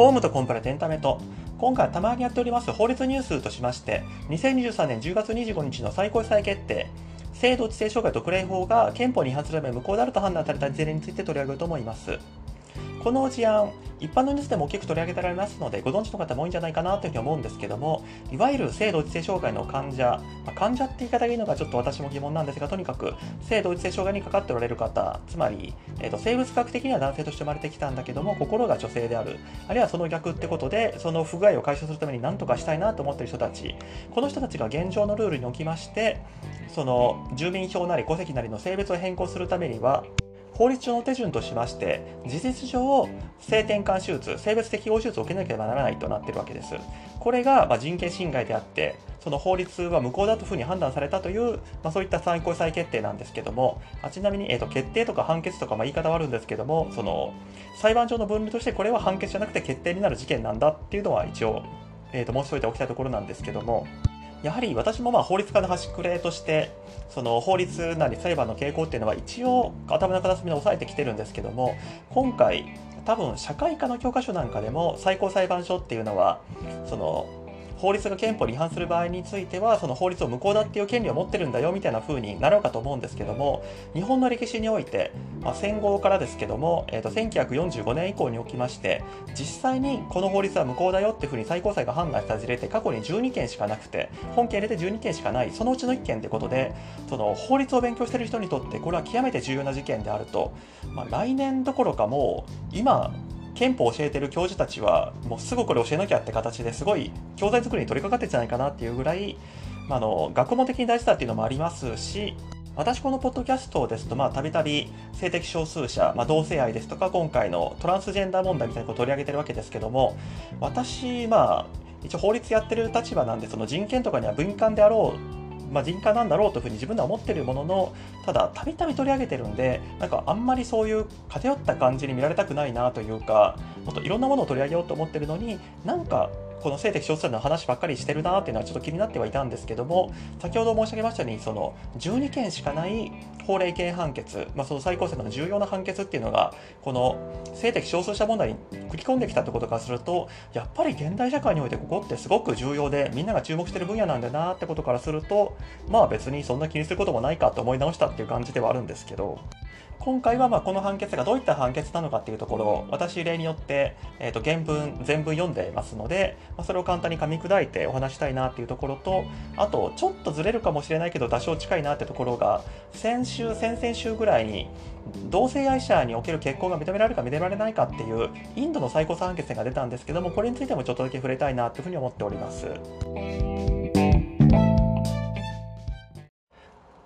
ホームとコンプラエンタメと、今回たまにやっております。法律ニュースとしまして、2023年10月25日の最高裁決定、制度知性障害特例法が憲法に違反するため無効であると判断された事例について取り上げると思います。この事案、一般のニュースでも大きく取り上げられますので、ご存知の方も多いんじゃないかなというふうに思うんですけども、いわゆる性同一性障害の患者、まあ、患者って言い方がいいのかちょっと私も疑問なんですが、とにかく性同一性障害にかかっておられる方、つまり、えーと、生物学的には男性として生まれてきたんだけども、心が女性である、あるいはその逆ってことで、その不具合を解消するために何とかしたいなと思っている人たち、この人たちが現状のルールにおきまして、その住民票なり戸籍なりの性別を変更するためには、法律上の手順としまして事実上性転換手術性別適合手術を受けなければならないとなっているわけです。これがま人権侵害であってその法律は無効だというふうに判断されたという、まあ、そういった最高裁決定なんですけどもあちなみに、えーと、決定とか判決とか、まあ、言い方はあるんですけどもその裁判上の分類としてこれは判決じゃなくて決定になる事件なんだっていうのは一応、えーと申し添えておきたいところなんですけどもやはり私もまあ法律家の端くれとしてその法律なり裁判の傾向っていうのは一応頭の片隅に押さえてきてるんですけども今回多分社会科の教科書なんかでも最高裁判所っていうのはその法律が憲法に違反する場合についてはその法律を無効だっていう権利を持ってるんだよみたいな風になろうかと思うんですけども日本の歴史において、まあ、戦後からですけども、えー、と1945年以降におきまして実際にこの法律は無効だよっていう風に最高裁が判断した事例って過去に12件しかなくて本件入れて12件しかないそのうちの1件ってことでその法律を勉強してる人にとってこれは極めて重要な事件であると、まあ、来年どころかもう今憲法を教えてる教授たちはもうすぐこれ教えなきゃって形ですごい教材作りに取り掛かってるんじゃないかなっていうぐらい、まあの学問的に大事だっていうのもありますし私このポッドキャストですとたびたび性的少数者、まあ、同性愛ですとか今回のトランスジェンダー問題みたいなことを取り上げてるわけですけども私まあ一応法律やってる立場なんでその人権とかには敏感であろうまあ、人化なんだろうというふうに自分では思ってるもののただたびたび取り上げてるんでなんかあんまりそういう偏った感じに見られたくないなというかもっといろんなものを取り上げようと思ってるのになんかこの性的少数者の話ばっかりしてるなっていうのはちょっと気になってはいたんですけども先ほど申し上げましたようにその12件しかない法令系判決、まあ、その最高裁の重要な判決っていうのがこの性的少数者問題に繰り込んできたってことからするとやっぱり現代社会においてここってすごく重要でみんなが注目してる分野なんだなってことからするとまあ別にそんな気にすることもないかと思い直したっていう感じではあるんですけど今回はまこの判決がどういった判決なのかっていうところを私例によって、えー、と原文全文読んでますので、まそれを簡単に噛み砕いてお話したいなっていうところとあとちょっとずれるかもしれないけど多少近いなってところが先週先々週ぐらいに同性愛者における結婚が認められるか認められないかっていうインドの最高裁判決が出たんですけどもこれについてもちょっとだけ触れたいなというふうに思っております。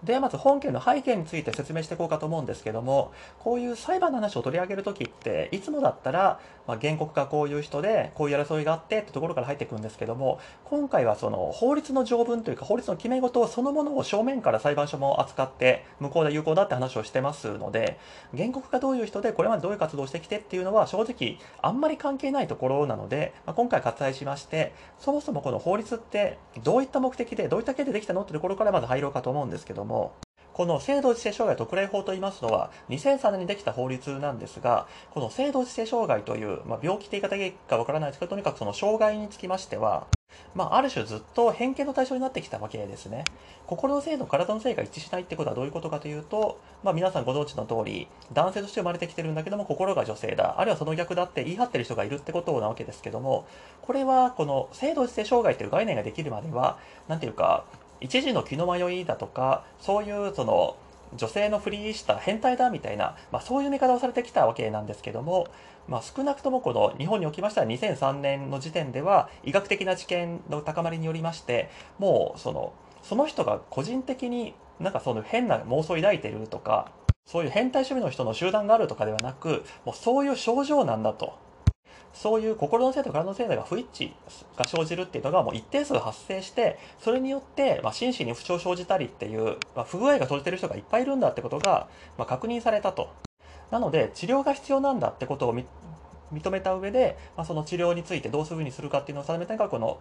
ではまず本件の背景について説明していこうかと思うんですけどもこういう裁判の話を取り上げる時っていつもだったら、まあ、原告がこういう人でこういう争いがあってってところから入っていくんですけども今回はその法律の条文というか法律の決め事そのものを正面から裁判所も扱って無効だ有効だって話をしてますので原告がどういう人でこれまでどういう活動をしてきてっていうのは正直あんまり関係ないところなので、まあ、今回割愛しましてそもそもこの法律ってどういった目的でどういった経緯でできたのってところからまず入ろうかと思うんですけどもも、この性同一性障害特例法といいますのは、2003年にできた法律なんですが、この性同一性障害という、まあ、病気って言い方がいいかわからないですけど、とにかくその障害につきましては、まあ、ある種ずっと偏見の対象になってきたわけですね。心の性と体の性が一致しないってことはどういうことかというと、まあ、皆さんご存知の通り、男性として生まれてきてるんだけども、心が女性だ、あるいはその逆だって言い張ってる人がいるってことなわけですけども、これはこの性同一性障害という概念ができるまでは、なんていうか、一時の気の迷いだとかそういうその女性のふりした変態だみたいな、まあ、そういう見方をされてきたわけなんですけども、まあ、少なくともこの日本におきましては2003年の時点では医学的な知見の高まりによりましてもうそのその人が個人的になんかその変な妄想を抱いてるとかそういう変態趣味の人の集団があるとかではなくもうそういう症状なんだと。そういう心の性と体の性が不一致が生じるっていうのがもう一定数発生してそれによって、まあ、心身に不調生じたりっていう、まあ、不具合が生じてる人がいっぱいいるんだってことが、まあ、確認されたと。なので治療が必要なんだってことを認めた上で、まあ、その治療についてどうするふうにするかっていうのを定めたのがこの、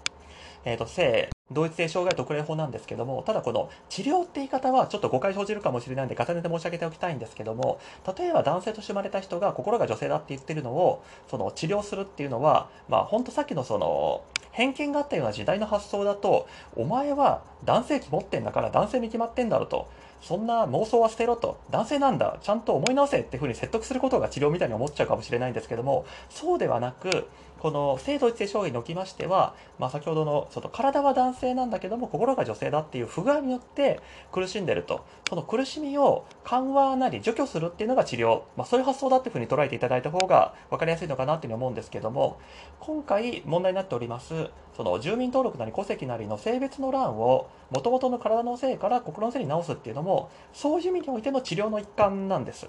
えーと、性同一性障害特例法なんですけども、ただこの治療って言い方はちょっと誤解生じるかもしれないんで重ねて申し上げておきたいんですけども、例えば男性として生まれた人が心が女性だって言ってるのを、その治療するっていうのは、まあ本当さっきのその、偏見があったような時代の発想だと、お前は男性器持ってんだから男性に決まってんだろと。そんな妄想は捨てろと。男性なんだ。ちゃんと思い直せっていうふうに説得することが治療みたいに思っちゃうかもしれないんですけども、そうではなく、この性同一性障害におきましては、まあ、先ほどのその体は男性なんだけども心が女性だっていう不具合によって苦しんでるとその苦しみを緩和なり除去するっていうのが治療、まあ、そういう発想だっていうふうに捉えていただいた方が分かりやすいのかなっていうふうに思うんですけども今回問題になっておりますその住民登録なり戸籍なりの性別の欄をもともとの体の性から心の性に直すっていうのもそういう意味においての治療の一環なんです。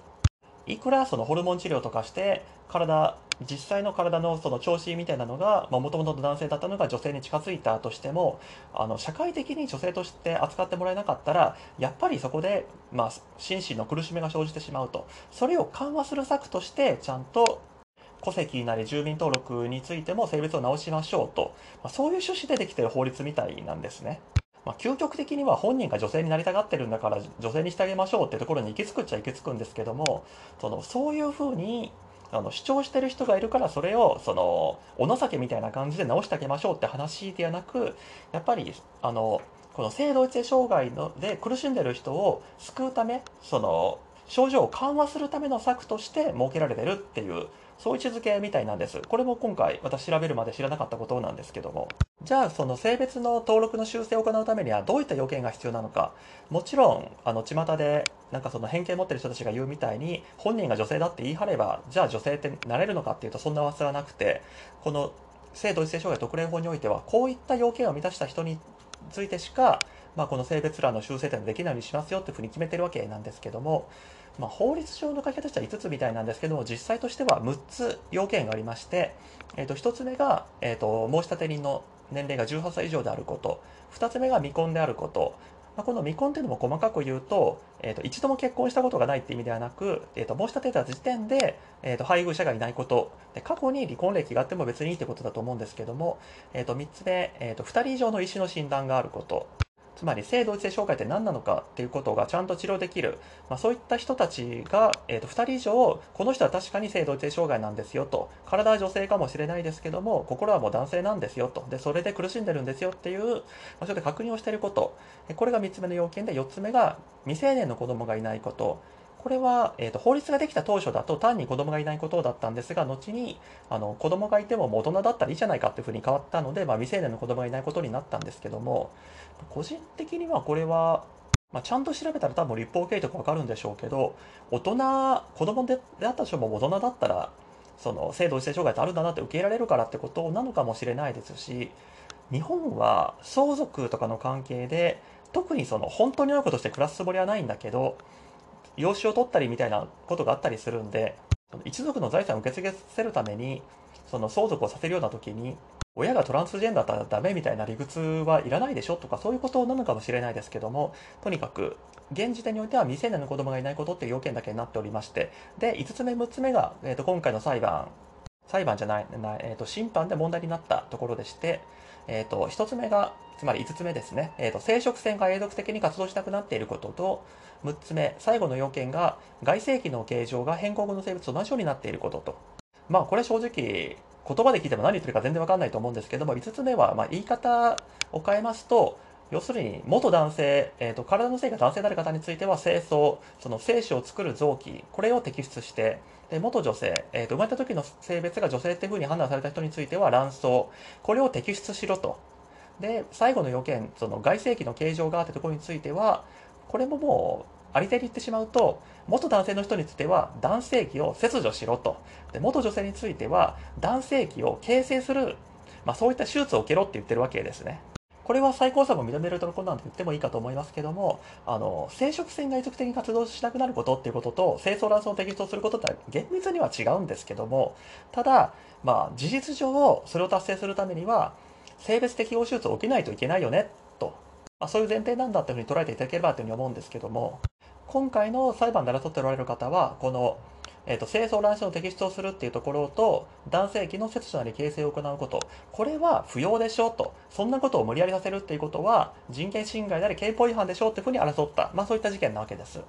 いくらそのホルモン治療とかして体実際の体のその調子みたいなのがもともと男性だったのが女性に近づいたとしてもあの社会的に女性として扱ってもらえなかったらやっぱりそこで、まあ、心身の苦しみが生じてしまうとそれを緩和する策としてちゃんと戸籍なり住民登録についても性別を直しましょうと、まあ、そういう趣旨でできている法律みたいなんですね。まあ、究極的には本人が女性になりたがってるんだから女性にしてあげましょうってところに行き着くっちゃ行き着くんですけどもそのそういうふうにあの主張してる人がいるからそれをそのお情けみたいな感じで直してあげましょうって話ではなくやっぱりあのこの性同一性障害ので苦しんでる人を救うためその症状を緩和するための策として設けられてるっていうそういう位置づけみたいなんです。これも今回私調べるまで知らなかったことなんですけども。じゃあその性別の登録の修正を行うためにはどういった要件が必要なのか。もちろん、あの、巷でなんかその偏見持ってる人たちが言うみたいに、本人が女性だって言い張れば、じゃあ女性ってなれるのかっていうとそんな噂はなくて、この性同一性障害特例法においては、こういった要件を満たした人についてしか、まあ、この性別欄の修正点できないようにしますよっていうふうに決めてるわけなんですけども、まあ、法律上の書き方としては5つみたいなんですけども、実際としては6つ要件がありまして、えー、と1つ目が、えー、と申立人の年齢が18歳以上であること、2つ目が未婚であること、まあ、この未婚というのも細かく言うと、えー、と一度も結婚したことがないっていう意味ではなく、えー、と申し立てた時点で、えー、と配偶者がいないこと。で、過去に離婚歴があっても別にいいってことだと思うんですけども、えー、と3つ目、えー、と2人以上の医師の診断があること、つまり性同一性障害って何なのかっていうことがちゃんと治療できる、まあ、そういった人たちが、えー、と2人以上この人は確かに性同一性障害なんですよと。体は女性かもしれないですけども心はもう男性なんですよと。でそれで苦しんでるんですよっていう場所で確認をしていること。これが3つ目の要件で4つ目が未成年の子供がいないこと。これは、えーと、法律ができた当初だと単に子供がいないことだったんですが、後にあの子供がいても大人だったらいいじゃないかっていうふうに変わったので、まあ、未成年の子供がいないことになったんですけども、個人的にはこれは、まあ、ちゃんと調べたら多分立法経緯とかわかるんでしょうけど、大人、子供であった人も大人だったら、その性同一性障害ってあるんだなって受け入れられるからってことなのかもしれないですし、日本は相続とかの関係で、特にその本当に親子として暮らすつもりはないんだけど、養子を取ったりみたいなことがあったりするんで、一族の財産を受け継がせるために、その相続をさせるような時に、親がトランスジェンダーだったらダメみたいな理屈はいらないでしょとかそういうことなのかもしれないですけども、とにかく、現時点においては未成年の子供がいないことっていう要件だけになっておりまして、で、5つ目、6つ目が、えー、と今回の裁判、裁判じゃない、えー、と審判で問題になったところでして、えー、と1つ目が、つまり5つ目ですね、えー、と生殖腺が永続的に活動しなくなっていることと、6つ目、最後の要件が外性器の形状が変更後の生物と同じようになっていることと。まあこれ正直言葉で聞いても何言ってるか全然わかんないと思うんですけども、5つ目はま言い方を変えますと、要するに元男性、えーと、体の性が男性である方については精巣、その精子を作る臓器、これを摘出して、で元女性、えーと、生まれた時の性別が女性っていうふうに判断された人については卵巣、これを摘出しろと。で、最後の要件、その外性器の形状があってところについては、これももうありていに言ってしまうと、元男性の人については男性器を切除しろと。で元女性については男性器を形成する、まあ、そういった手術を受けろって言ってるわけですね。これは最高裁も認めるとのころなんて言ってもいいかと思いますけども、あの、生殖腺が永続的に活動しなくなることっていうことと、精巣卵巣を摘出することって厳密には違うんですけども、ただ、まあ、事実上、それを達成するためには、性別適合手術を受けないといけないよね、あ、そういう前提なんだっていうふうに捉えていただければというふうに思うんですけども、今回の裁判で争っておられる方は、このえーと、精巣卵子の摘出をするっていうところと男性器の切除なり形成を行うこと。これは不要でしょうと。そんなことを無理やりさせるっていうことは人権侵害であり憲法違反でしょうっていうふうに争った、まあ、そういった事件なわけです。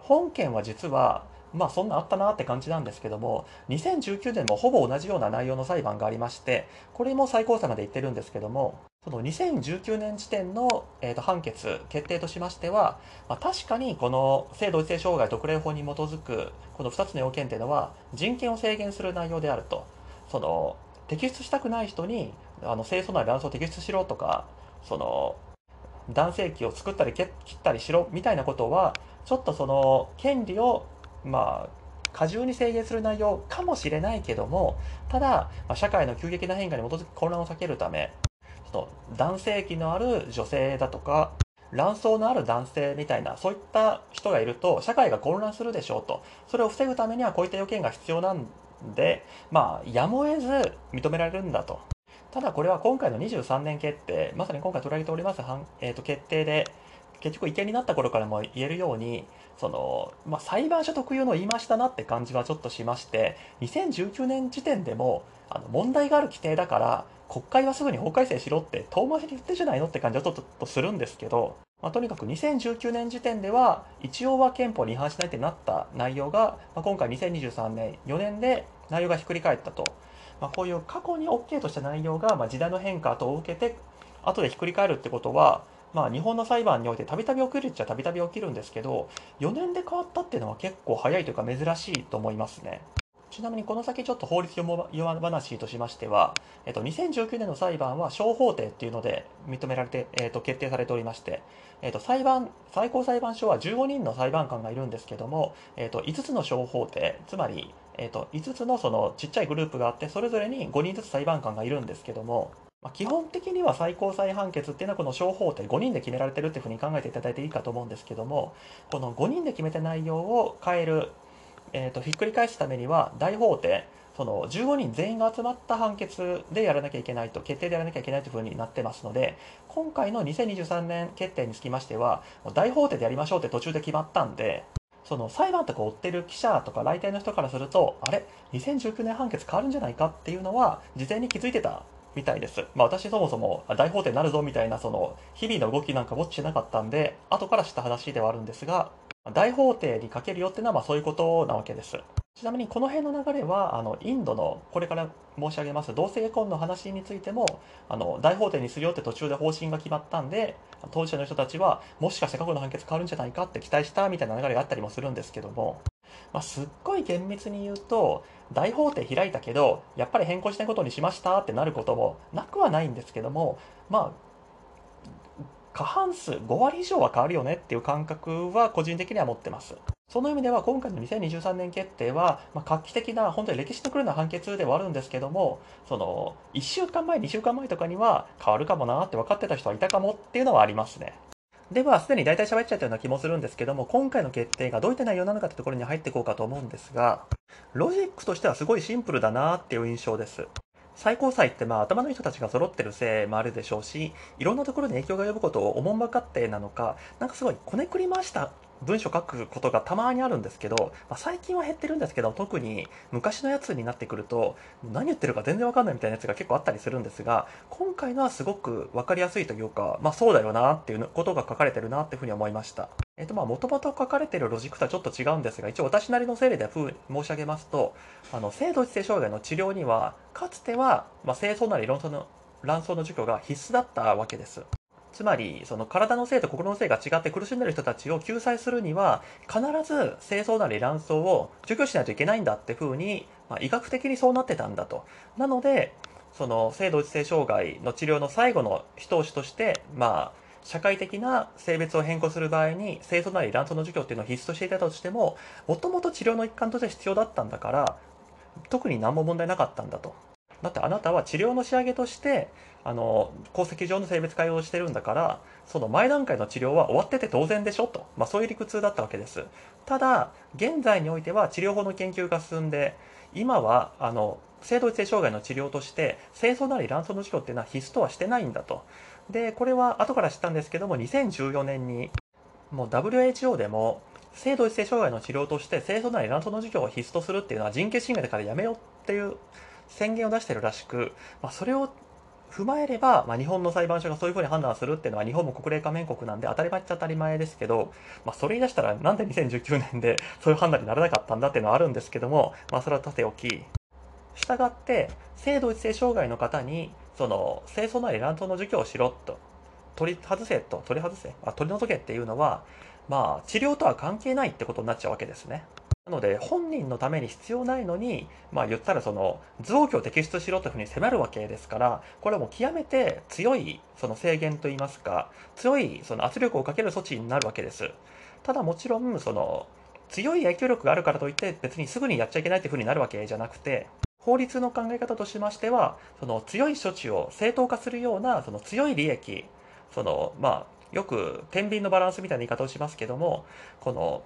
本件は実はまあそんなあったなって感じなんですけども2019年もほぼ同じような内容の裁判がありましてこれも最高裁まで行ってるんですけどもその2019年時点の、えー、と判決、決定としましては、まあ、確かにこの性同一性障害特例法に基づくこの2つの要件というのは人権を制限する内容であると。その摘出したくない人にあの清楚な卵巣を摘出しろとかその男性器を作ったり切ったりしろみたいなことはちょっとその権利をまあ過重に制限する内容かもしれないけどもただ、まあ、社会の急激な変化に基づく混乱を避けるため男性器のある女性だとか卵巣のある男性みたいなそういった人がいると社会が混乱するでしょうと。それを防ぐためにはこういった要件が必要なんでまあやむを得ず認められるんだと。ただこれは今回の23年決定まさに今回取られております、えー、と決定で結局違憲になった頃からも言えるようにその、まあ、裁判所特有の言いましたなって感じはちょっとしまして2019年時点でもあの問題がある規定だから国会はすぐに法改正しろって遠回しに言ってじゃないのって感じはちょっとするんですけど、まあ、とにかく2019年時点では一応は憲法に違反しないってなった内容が、まあ、今回2023年4年で内容がひっくり返ったと、まあ、こういう過去に OK とした内容が、まあ、時代の変化等を受けて後でひっくり返るってことはまあ、日本の裁判においてたびたび起きるっちゃたびたび起きるんですけど4年で変わったっていうのは結構早いというか珍しいと思いますね。ちなみにこの先ちょっと法律読話としましては、えっと、2019年の裁判は小法廷っていうので認められて、えっと、決定されておりまして、えっと、裁判最高裁判所は15人の裁判官がいるんですけども、えっと、5つの小法廷つまり、えっと、5つのそのちっちゃいグループがあってそれぞれに5人ずつ裁判官がいるんですけどもまあ、基本的には最高裁判決っていうのはこの小法廷5人で決められてるっていうふうに考えていただいていいかと思うんですけどもこの5人で決めた内容を変えるえーと、ひっくり返すためには大法廷その15人全員が集まった判決でやらなきゃいけないと決定でやらなきゃいけないというふうになってますので今回の2023年決定につきましては大法廷でやりましょうって途中で決まったんでその裁判とか追ってる記者とか来店の人からするとあれ？2019年判決変わるんじゃないかっていうのは事前に気づいてたみたいです。まあ私そもそも大法廷になるぞみたいなその日々の動きなんかウォッチしなかったんで後から知った話ではあるんですが大法廷にかけるよっていうのはまあそういうことなわけです。ちなみにこの辺の流れはあのインドのこれから申し上げます同性婚の話についてもあの大法廷にするよって途中で方針が決まったんで当事者の人たちはもしかして過去の判決変わるんじゃないかって期待したみたいな流れがあったりもするんですけども、まあ、すっごい厳密に言うと大法廷開いたけどやっぱり変更しないことにしましたってなることもなくはないんですけどもまあ過半数5割以上は変わるよねっていう感覚は個人的には持ってます。その意味では今回の2023年決定は、ま、画期的な本当に歴史の来るような判決ではあるんですけどもその1週間前2週間前とかには変わるかもなって分かってた人はいたかもっていうのはありますね。では、すでに大体喋っちゃったような気もするんですけども、今回の決定がどういった内容なのかってところに入っていこうかと思うんですが、ロジックとしてはすごいシンプルだなっていう印象です。最高裁ってまあ頭の人たちが揃ってるせいもあるでしょうし、いろんなところに影響が及ぶことをおもんばかってなのか、なんかすごいこねくり回した文章書くことがたまにあるんですけど、まあ、最近は減ってるんですけど、特に昔のやつになってくると、何言ってるか全然わかんないみたいなやつが結構あったりするんですが、今回のはすごくわかりやすいというか、まあそうだよなっていうことが書かれてるなっていうふうに思いました。えっ、とまあ元々書かれてるロジックとはちょっと違うんですが、一応私なりの整理で申し上げますと、あの、性同一性障害の治療には、かつては、まあ、清掃なり論争の卵巣の除去が必須だったわけです。つまり、その体の性と心の性が違って苦しんでる人たちを救済するには、必ず精巣なり卵巣を除去しないといけないんだって風に、まあ、医学的にそうなってたんだと。なので、その性同一性障害の治療の最後の一押しとして、まあ、社会的な性別を変更する場合に、精巣なり卵巣の除去っていうのを必須としていたとしても、もともと治療の一環として必要だったんだから、特に何も問題なかったんだと。だってあなたは治療の仕上げとしてあの功績上の性別改をしてるんだからその前段階の治療は終わってて当然でしょと、まあ、そういう理屈だったわけです。ただ現在においては治療法の研究が進んで今はあの性同一性障害の治療として精巣なり卵巣の治療っていうのは必須とはしてないんだと。でこれは後から知ったんですけども2014年にもう WHO でも性同一性障害の治療として清楚なり卵巣の授業を必須とするっていうのは人権侵害だからやめようっていう宣言を出してるらしく、まあ、それを踏まえれば、まあ、日本の裁判所がそういうふうに判断するっていうのは日本も国連加盟国なんで当たり前っちゃ当たり前ですけど、まあ、それ言い出したらなんで2019年で そういう判断にならなかったんだっていうのはあるんですけども、まあ、それはさておきしたがって性同一性障害の方にその清楚なり卵巣の授業をしろと取り外せと取り外せあ取り除けっていうのはまあ治療とは関係ないってことになっちゃうわけですね。なので本人のために必要ないのに、まあ、言ったらその臓器を摘出しろというふうに迫るわけですからこれはもう極めて強いその制限といいますか強いその圧力をかける措置になるわけです。ただもちろんその強い影響力があるからといって別にすぐにやっちゃいけないというふうになるわけじゃなくて法律の考え方としましてはその強い処置を正当化するようなその強い利益そのまあよく天秤のバランスみたいな言い方をしますけどもこの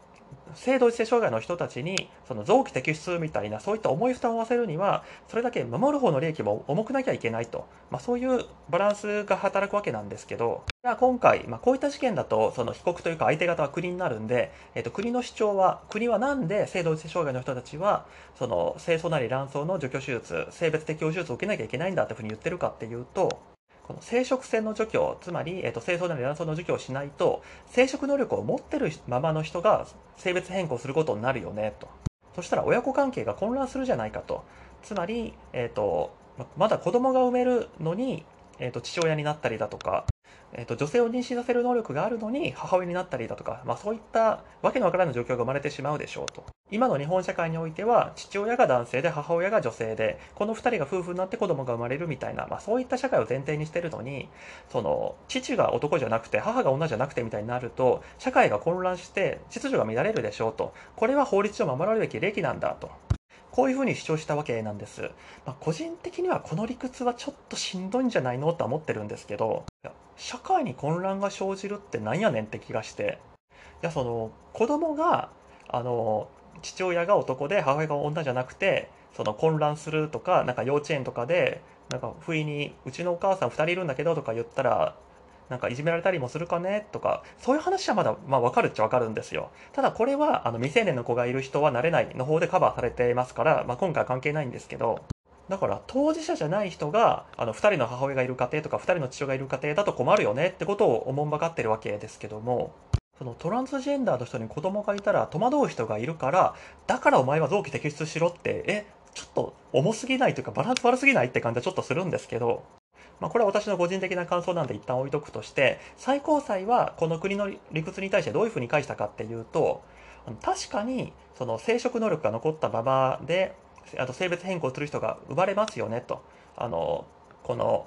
性同一性障害の人たちにその臓器摘出みたいなそういった重い負担を負わせるにはそれだけ守る方の利益も重くなきゃいけないと、まあ、そういうバランスが働くわけなんですけど。じゃあ今回、まあ、こういった事件だとその被告というか相手方は国になるんで、えー、と国の主張は国はなんで性同一性障害の人たちはその清楚なり卵巣の除去手術性別適応手術を受けなきゃいけないんだっていうふうに言ってるかっていうとこの生殖腺の除去、つまり、えーと、精巣なり卵巣の除去をしないと、生殖能力を持ってるままの人が性別変更することになるよね、と。そしたら親子関係が混乱するじゃないかと。つまり、えっ、ー、と、まだ子供が産めるのに、えーと父親になったりだとか、えーと、女性を妊娠させる能力があるのに母親になったりだとか、まあ、そういったわけのわからない状況が生まれてしまうでしょうと。今の日本社会においては父親が男性で母親が女性でこの2人が夫婦になって子供が生まれるみたいな、まあ、そういった社会を前提にしてるのにその父が男じゃなくて母が女じゃなくてみたいになると社会が混乱して秩序が乱れるでしょうとこれは法律上守られるべき礼儀なんだと。こういうふうに主張したわけなんです。まあ、個人的にはこの理屈はちょっとしんどいんじゃないのとは思ってるんですけど、社会に混乱が生じるってなんやねんって気がして、いや、その、子供が、あの、父親が男で母親が女じゃなくて、その混乱するとか、なんか幼稚園とかで、なんか不意に、うちのお母さん2人いるんだけどとか言ったら、なんかいじめられたりもするかね？とか、そういう話はまだ、まあわかるっちゃわかるんですよ。ただこれは、あの未成年の子がいる人はなれないの方でカバーされていますから、まあ今回は関係ないんですけど、だから当事者じゃない人が、あの2人の母親がいる家庭とか2人の父親がいる家庭だと困るよねってことをおもんばかってるわけですけども、そのトランスジェンダーの人に子供がいたら戸惑う人がいるから、だからお前は臓器摘出しろって、え、ちょっと重すぎないというかバランス悪すぎないって感じはちょっとするんですけど、まあ、これは私の個人的な感想なんで一旦置いとくとして、最高裁はこの国の理屈に対してどういうふうに返したかっていうと、確かにその生殖能力が残ったままで、あと性別変更する人が生まれますよねと。あの、この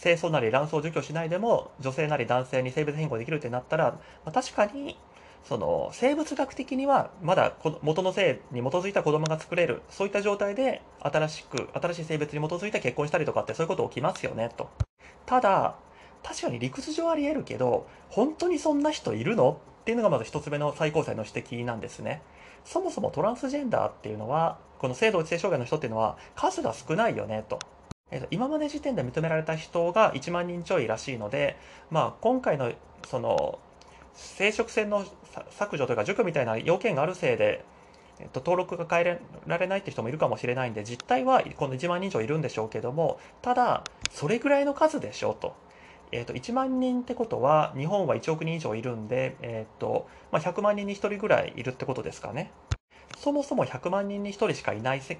清楚なり卵巣除去しないでも女性なり男性に性別変更できるってなったら、まあ、確かにその生物学的にはまだ元の性に基づいた子供が作れるそういった状態で新しく新しい性別に基づいて結婚したりとかってそういうこと起きますよねと。ただ確かに理屈上ありえるけど本当にそんな人いるの？っていうのがまず一つ目の最高裁の指摘なんですね。そもそもトランスジェンダーっていうのはこの性同一性障害の人っていうのは数が少ないよねと。えー、と今まで時点で認められた人が1万人ちょいらしいので、まあ、今回のその生殖腺の削除というか除去みたいな要件があるせいで、えっと、登録が変えられないって人もいるかもしれないんで実態はこの1万人以上いるんでしょうけどもただそれぐらいの数でしょうと。えー、と1万人ってことは日本は1億人以上いるんで、えーとまあ、100万人に1人ぐらいいるってことですかね。そもそも100万人に1人しかいない世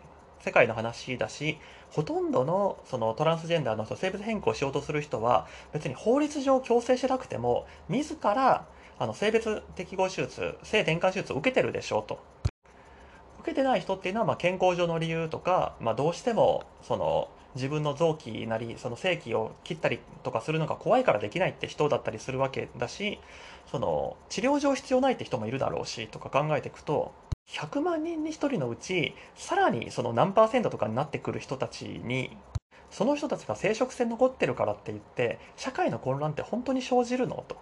界の話だしほとんどのそのトランスジェンダーの人性別変更しようとする人は別に法律上強制しなくても自らあの性別適合手術、性転換手術を受けてるでしょうと。受けてない人っていうのは、ま、健康上の理由とか、まあ、どうしてもその自分の臓器なりその性器を切ったりとかするのが怖いからできないって人だったりするわけだしその治療上必要ないって人もいるだろうしとか考えていくと100万人に1人のうちさらにその何パーセントとかになってくる人たちにその人たちが生殖腺残ってるからって言って社会の混乱って本当に生じるのと。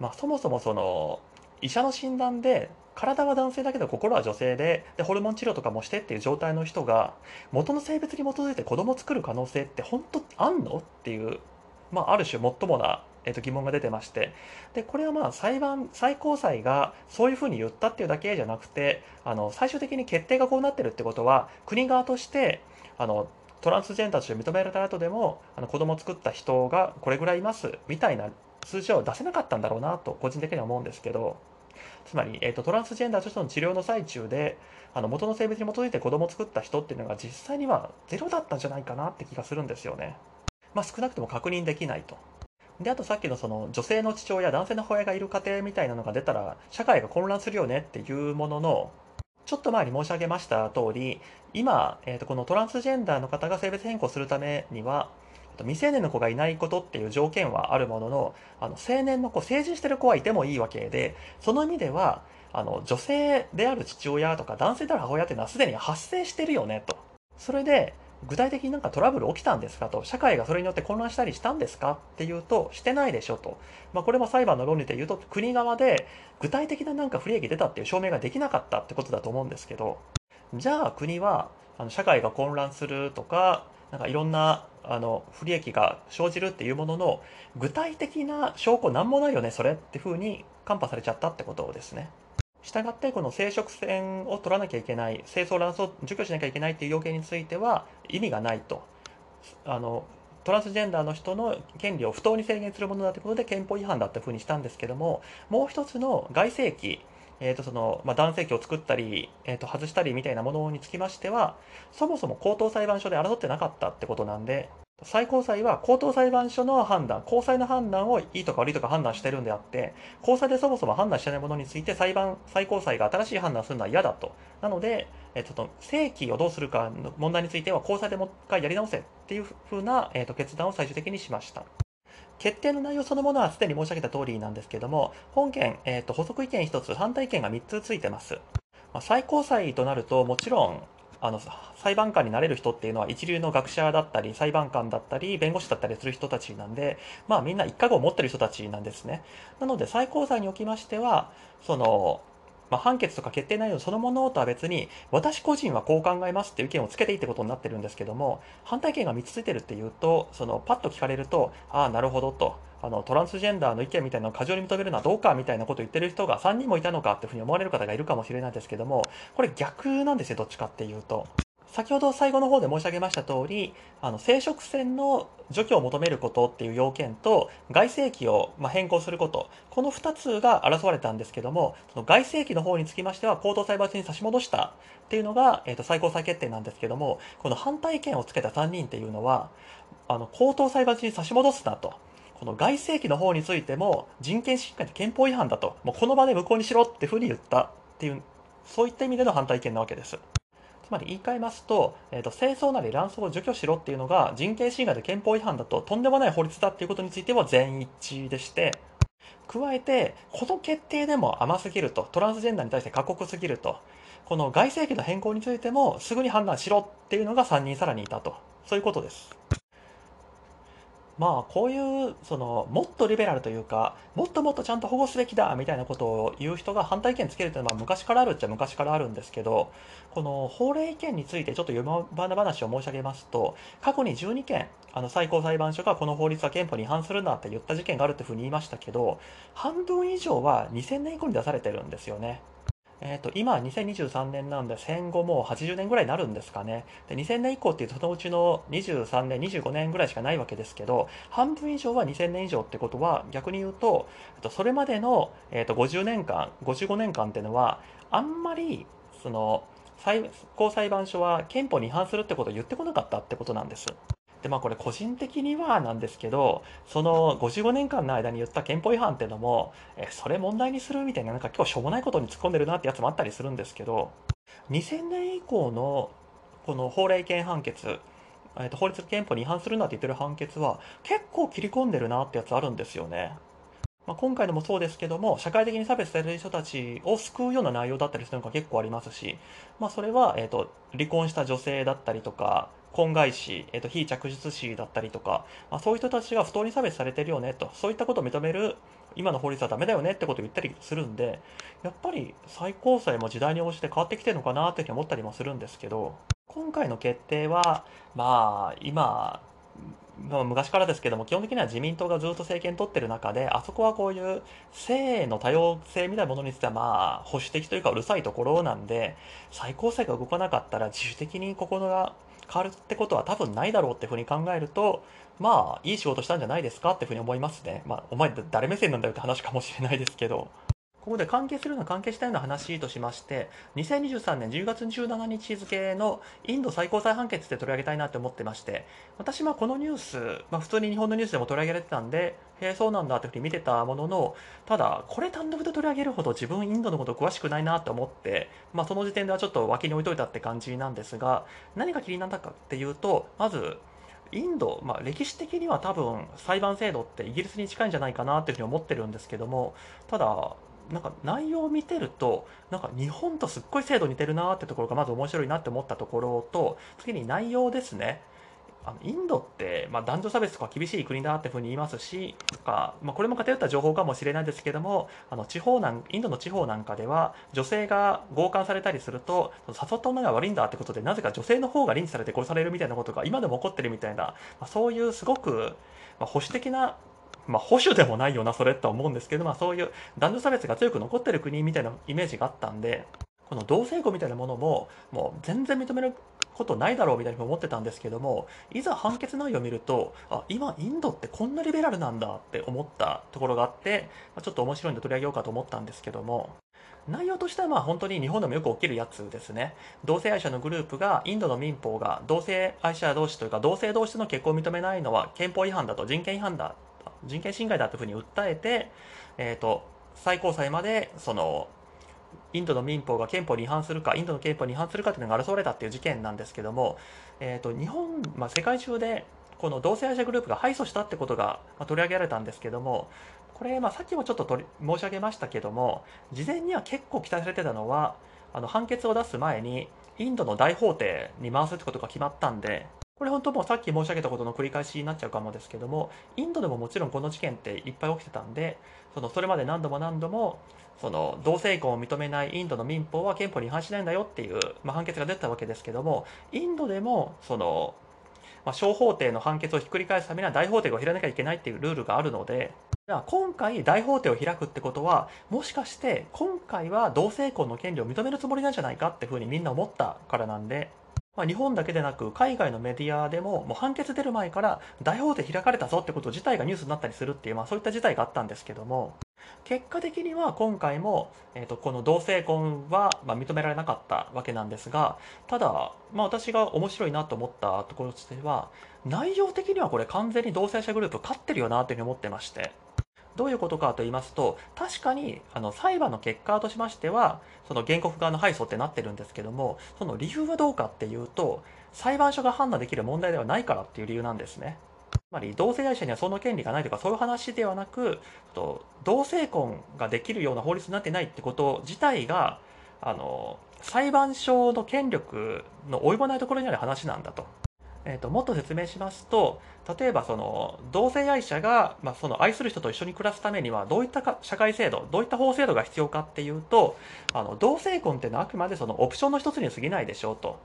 まあ、そもそもその医者の診断で体は男性だけど心は女性ででホルモン治療とかもしてっていう状態の人が元の性別に基づいて子供を作る可能性って本当あんのっていう、まあ、ある種もっともなえー、と疑問が出てまして。でこれはまあ裁判最高裁がそういうふうに言ったっていうだけじゃなくてあの最終的に決定がこうなってるってことは国側としてあのトランスジェンダーとして認められた後でもあの子供を作った人がこれぐらいいますみたいな数字を出せなかったんだろうなと個人的には思うんですけどつまり、えーと、トランスジェンダーとしての治療の最中であの元の性別に基づいて子供を作った人っていうのが実際にはゼロだったんじゃないかなって気がするんですよね。まあ、少なくとも確認できないと。であとさっきのその女性の父親男性の母親がいる家庭みたいなのが出たら社会が混乱するよねっていうもののちょっと前に申し上げました通り今、えー、とこのトランスジェンダーの方が性別変更するためには未成年の子がいないことっていう条件はあるもののあの青年の子成人してる子はいてもいいわけでその意味ではあの女性である父親とか男性である母親っていうのはすでに発生してるよねと。それで具体的になんかトラブル起きたんですかと、社会がそれによって混乱したりしたんですかっていうと、してないでしょと。まあ、これも裁判の論理で言うと、国側で具体的ななんか不利益出たっていう証明ができなかったってことだと思うんですけど、じゃあ国は、あの社会が混乱するとか、なんかいろんなあの不利益が生じるっていうものの具体的な証拠なんもないよねそれってふうにカンパされちゃったってことですね。したがってこの生殖腺を取らなきゃいけない精巣卵巣を除去しなきゃいけないっていう要件については意味がないとあのトランスジェンダーの人の権利を不当に制限するものだということで憲法違反だっていうふうにしたんですけどももう一つの外性器えーとそのまあ、男性器を作ったり、えー、と外したりみたいなものにつきましてはそもそも高等裁判所で争ってなかったってことなんで最高裁は高等裁判所の判断、高裁の判断をいいとか悪いとか判断してるんであって、高裁でそもそも判断してないものについて裁判、最高裁が新しい判断するのは嫌だと。なので、えっと、正規をどうするかの問題については高裁でもう一回やり直せっていうふうな、えっと、決断を最終的にしました。決定の内容そのものはすでに申し上げた通りなんですけども、本件、えっと、補足意見1つ、反対意見が3つついてます。まあ、最高裁となると、もちろん、あの裁判官になれる人っていうのは一流の学者だったり裁判官だったり弁護士だったりする人たちなんでまあみんな一家号を持ってる人たちなんですねなので最高裁におきましてはそのまあ、判決とか決定内容そのものとは別に私個人はこう考えますっていう意見をつけていいってことになってるんですけども反対意見が3つついてるっていうとそのパッと聞かれるとああなるほどとあのトランスジェンダーの意見みたいなのを過剰に認めるのはどうかみたいなことを言ってる人が3人もいたのかっていうふうに思われる方がいるかもしれないですけどもこれ逆なんですよどっちかっていうと。先ほど最後の方で申し上げました通り、あの生殖腺の除去を求めることっていう要件と、外性器をま変更すること、この2つが争われたんですけども、その外性器の方につきましては、高等裁判所に差し戻したっていうのが、えー、と最高裁決定なんですけども、この反対意見をつけた3人っていうのは、あの高等裁判所に差し戻すなと。この外性器の方についても人権侵害って憲法違反だと。もうこの場で無効にしろっていうふうに言ったっていう、そういった意味での反対意見なわけです。つまり言い換えますと、えーと、清掃なり卵巣を除去しろっていうのが人権侵害で憲法違反だととんでもない法律だっていうことについては全一致でして加えてこの決定でも甘すぎるとトランスジェンダーに対して過酷すぎるとこの外政権の変更についてもすぐに判断しろっていうのが3人さらにいたと。そういうことです。まあこういうそのもっとリベラルというかもっともっとちゃんと保護すべきだみたいなことを言う人が反対意見つけるというのは昔からあるっちゃ昔からあるんですけどこの法令意見についてちょっと読み話を申し上げますと過去に12件あの最高裁判所がこの法律は憲法に違反するんだって言った事件があるっていうふうに言いましたけど半分以上は2000年以降に出されてるんですよね。えーと、今2023年なんで戦後もう80年ぐらいになるんですかねで2000年以降っていうとそのうちの23年25年ぐらいしかないわけですけど半分以上は2000年以上ってことは逆に言うとそれまでの、えー、と50年間55年間っていうのはあんまりその最高裁判所は憲法に違反するってことを言ってこなかったってことなんです。でまあこれ個人的にはなんですけどその55年間の間に言った憲法違反っていうのもえそれ問題にするみたいななんか今日しょうもないことに突っ込んでるなってやつもあったりするんですけど2000年以降のこの法令権判決えー、と法律憲法に違反するなって言ってる判決は結構切り込んでるなってやつあるんですよね。まあ、今回のもそうですけども社会的に差別される人たちを救うような内容だったりするのが結構ありますし、まあ、それは、えーと離婚した女性だったりとか婚外子、えーと、非着実子だったりとか、まあ、そういう人たちが不当に差別されてるよねと、そういったことを認める今の法律はダメだよねってことを言ったりするんで、やっぱり最高裁も時代に応じて変わってきてるのかなというふうに思ったりもするんですけど、今回の決定は、まあ、今、ま、昔からですけども基本的には自民党がずっと政権取ってる中であそこはこういう性の多様性みたいなものについてはまあ保守的というかうるさいところなんで最高裁が動かなかったら自主的にここが変わるってことは多分ないだろうっていうふうに考えるとまあいい仕事したんじゃないですかっていうふうに思いますね。まあお前誰目線なんだよって話かもしれないですけど。ここで関係するような関係したような話としまして、2023年10月17日付のインド最高裁判決で取り上げたいなと思ってまして、私はこのニュース、まあ、普通に日本のニュースでも取り上げられてたんで、へえ、そうなんだっていうふうに見てたものの、ただ、これ単独で取り上げるほど自分インドのこと詳しくないなと思って、まあ、その時点ではちょっと脇に置いといたって感じなんですが、何が気になったかっていうと、まず、インド、まあ、歴史的には多分裁判制度ってイギリスに近いんじゃないかなっていうふうに思ってるんですけどもただなんか内容を見てるとなんか日本とすっごい制度似てるなってところがまず面白いなって思ったところと次に内容ですね。あのインドって、まあ、男女差別とか厳しい国だっていうふうに言いますしとか、まあ、これも偏った情報かもしれないですけどもあの地方なんインドの地方なんかでは女性が強姦されたりすると誘った女が悪いんだってことでなぜか女性の方がリンされて殺されるみたいなことが今でも起こってるみたいな、まあ、そういうすごく、ま保守的なまあ、保守でもないよな、それとは思うんですけど、まあ、そういう男女差別が強く残ってる国みたいなイメージがあったんで、この同性婚みたいなものも、もう全然認めることないだろうみたいに思ってたんですけども、いざ判決内容を見ると、あ、今インドってこんなリベラルなんだって思ったところがあって、ちょっと面白いんで取り上げようかと思ったんですけども、内容としてはまあ本当に日本でもよく起きるやつですね。同性愛者のグループがインドの民法が同性愛者同士というか同性同士の結婚を認めないのは憲法違反だと人権違反だ人権侵害だというふうに訴えて、えーと、最高裁までそのインドの民法が憲法に違反するかインドの憲法に違反するかというのが争われたっていう事件なんですけども、えーと、日本、まあ、世界中でこの同性愛者グループが敗訴したってことが取り上げられたんですけどもこれ、まあ、さっきもちょっと取り申し上げましたけども事前には結構期待されてたのはあの判決を出す前にインドの大法廷に回すってことが決まったんでこれ本当もうさっき申し上げたことの繰り返しになっちゃうかもですけどもインドでももちろんこの事件っていっぱい起きてたんでそのそれまで何度も何度もその同性婚を認めないインドの民法は憲法に違反しないんだよっていう、まあ、判決が出たわけですけどもインドでもその、まあ、小法廷の判決をひっくり返すためには大法廷を開かなきゃいけないっていうルールがあるので今回大法廷を開くってことはもしかして今回は同性婚の権利を認めるつもりなんじゃないかっていうふうにみんな思ったからなんでまあ、日本だけでなく海外のメディアでももう判決出る前から大法廷開かれたぞってこと自体がニュースになったりするっていう、まあ、そういった事態があったんですけども結果的には今回も、えー、とこの同性婚はま認められなかったわけなんですがただ、まあ、私が面白いなと思ったところとしては内容的にはこれ完全に同性者グループ勝ってるよなというふうに思ってまして。どういうことかと言いますと確かにあの裁判の結果としましてはその原告側の敗訴ってなってるんですけどもその理由はどうかっていうと裁判所が判断できる問題ではないからっていう理由なんですね。つまり同性愛者にはその権利がないとかそういう話ではなく同性婚ができるような法律になってないってこと自体があの裁判所の権力の及ばないところにある話なんだと。えーと、もっと説明しますと例えばその同性愛者が、まあ、その愛する人と一緒に暮らすためにはどういったか社会制度どういった法制度が必要かっていうとあの同性婚っていうのはあくまでそのオプションの一つに過ぎないでしょうと。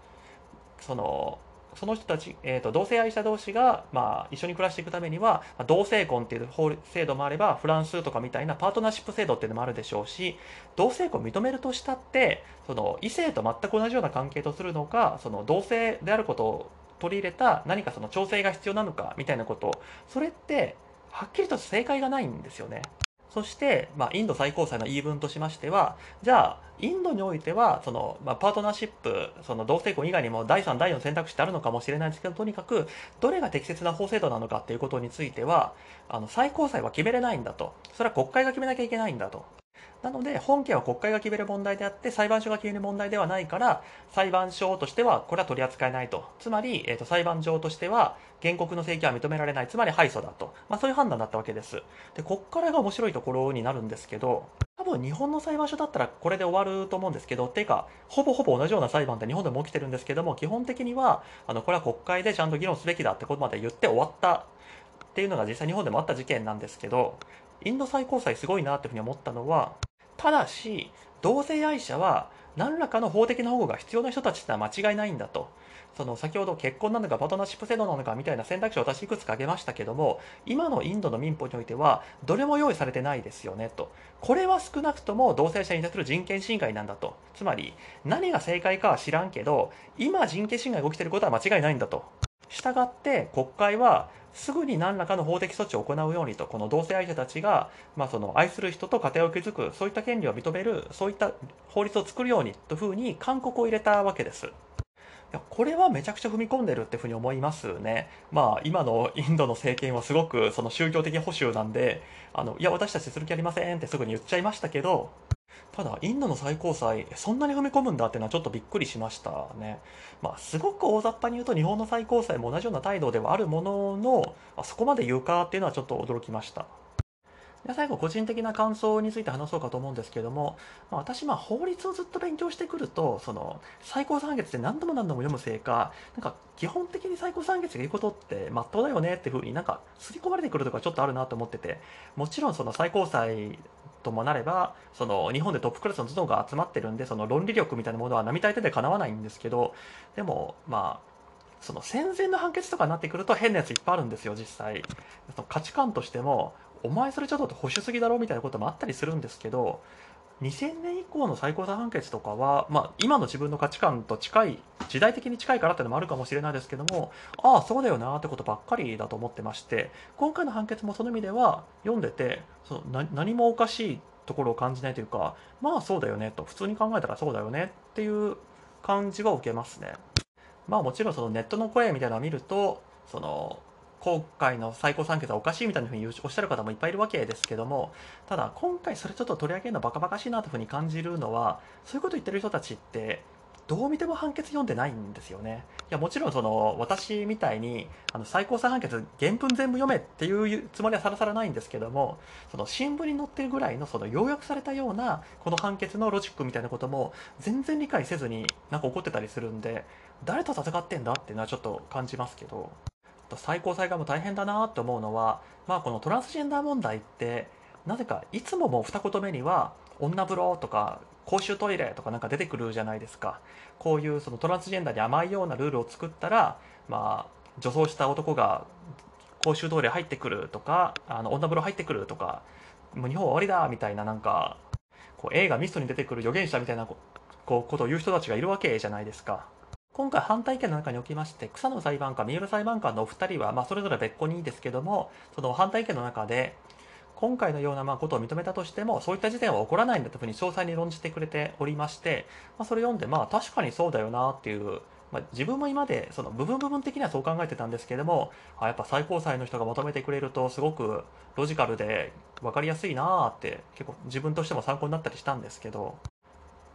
そのその人たち、えーと、同性愛者同士が、まあ、一緒に暮らしていくためには、まあ、同性婚っていう法制度もあればフランスとかみたいなパートナーシップ制度っていうのもあるでしょうし同性婚を認めるとしたってその異性と全く同じような関係とするのかその同性であることを取り入れた何かその調整が必要なのかみたいなことそれってはっきりと正解がないんですよね。そして、まあ、インド最高裁の言い分としましては、じゃあ、インドにおいては、その、まあ、パートナーシップ、その同性婚以外にも第3、第4選択肢ってあるのかもしれないですけど、とにかく、どれが適切な法制度なのかっていうことについては、あの、最高裁は決めれないんだと。それは国会が決めなきゃいけないんだと。なので本件は国会が決める問題であって裁判所が決める問題ではないから裁判所としてはこれは取り扱えないと。つまり、えーと、裁判所としては原告の請求は認められない。つまり敗訴だと、まあ、そういう判断だったわけです。でこっからが面白いところになるんですけど多分日本の裁判所だったらこれで終わると思うんですけどていうかほぼほぼ同じような裁判って日本でも起きてるんですけども基本的にはあのこれは国会でちゃんと議論すべきだってことまで言って終わった。っていうのが実際日本でもあった事件なんですけどインド最高裁すごいなっていうふうに思ったのはただし同性愛者は何らかの法的な保護が必要な人たちってのは間違いないんだと。その先ほど結婚なのかパートナーシップ制度なのかみたいな選択肢を私いくつか挙げましたけども今のインドの民法においてはどれも用意されてないですよねと。これは少なくとも同性者に対する人権侵害なんだと。つまり何が正解かは知らんけど今人権侵害が起きていることは間違いないんだと。したがって国会はすぐに何らかの法的措置を行うようにとこの同性愛者たちが、まあ、その愛する人と家庭を築くそういった権利を認めるそういった法律を作るようにというふうに勧告を入れたわけです。いやこれはめちゃくちゃ踏み込んでるってふうに思いますね。まあ今のインドの政権はすごくその宗教的保守なんで、あのいや私たちする気ありませんってすぐに言っちゃいましたけど、ただ、インドの最高裁、そんなに踏み込むんだっていうのはちょっとびっくりしましたね。まあ、すごく大雑把に言うと、日本の最高裁も同じような態度ではあるものの、あそこまで言うかっていうのはちょっと驚きました。で最後、個人的な感想について話そうかと思うんですけれども、まあ、私、まあ、法律をずっと勉強してくると、その、最高裁決って何度も何度も読むせいか、なんか、基本的に最高裁決が言うことって、まっとうだよねっていうふうになんか、刷り込まれてくるとかちょっとあるなと思ってて、もちろんその最高裁ともなればその日本でトップクラスの頭脳が集まってるんでその論理力みたいなものは並大抵でかなわないんですけどでもまあその戦前の判決とかになってくると変なやついっぱいあるんですよ実際。その価値観としてもお前それちょっと保守すぎだろみたいなこともあったりするんですけど2000年以降の最高裁判決とかは、まあ、今の自分の価値観と近い時代的に近いからっていうのもあるかもしれないですけどもああそうだよなってことばっかりだと思ってまして今回の判決もその意味では読んでてその何もおかしいところを感じないというかまあそうだよねと普通に考えたらそうだよねっていう感じは受けますね。まあもちろんそのネットの声みたいなのを見るとその今回の最高裁決はおかしいみたいなふうにおっしゃる方もいっぱいいるわけですけどもただ今回それちょっと取り上げるのバカバカしいなというふうに感じるのはそういうこと言ってる人たちってどう見ても判決読んでないんですよね。いやもちろんその私みたいにあの最高裁判決原文全部読めっていうつもりはさらさらないんですけどもその新聞に載ってるぐらいのその要約されたようなこの判決のロジックみたいなことも全然理解せずになんか怒ってたりするんで誰と戦ってんだっていうのはちょっと感じますけど最高裁側も大変だなと思うのは、まあ、このトランスジェンダー問題ってなぜかいつももう二言目には女風呂とか公衆トイレとかなんか出てくるじゃないですかこういうそのトランスジェンダーに甘いようなルールを作ったら、まあ、女装した男が公衆トイレ入ってくるとかあの女風呂入ってくるとかもう日本終わりだみたいななんかこう映画ミストに出てくる預言者みたいなこうことを言う人たちがいるわけじゃないですか。今回反対意見の中におきまして草野裁判官三浦裁判官のお二人は、まあ、それぞれ別個にいいですけどもその反対意見の中で今回のようなまあことを認めたとしてもそういった事態は起こらないんだというふうに詳細に論じてくれておりまして、まあ、それ読んでまあ確かにそうだよなっていう、まあ、自分も今でその部分部分的にはそう考えてたんですけどもあやっぱ最高裁の人が求めてくれるとすごくロジカルで分かりやすいなって結構自分としても参考になったりしたんですけど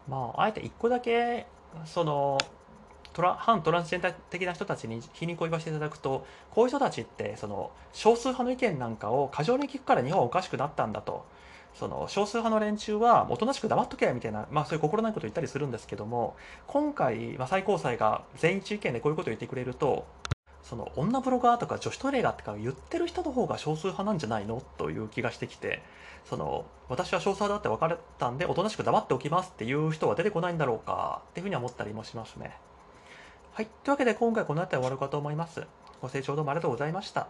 まああえて一個だけそのトラ反トランスジェンダー的な人たちに皮肉を言わせていただくとこういう人たちってその少数派の意見なんかを過剰に聞くから日本はおかしくなったんだとその少数派の連中はおとなしく黙っとけみたいな、まあ、そういう心ないことを言ったりするんですけども今回、まあ、最高裁が全員一意見でこういうことを言ってくれるとその女ブロガーとか女子トイレがとか言ってる人の方が少数派なんじゃないの？という気がしてきてその私は少数派だって分かれたんでおとなしく黙っておきますっていう人は出てこないんだろうかっていうふうには思ったりもしますね。はい。というわけで今回この辺り終わるかと思います。ご清聴どうもありがとうございました。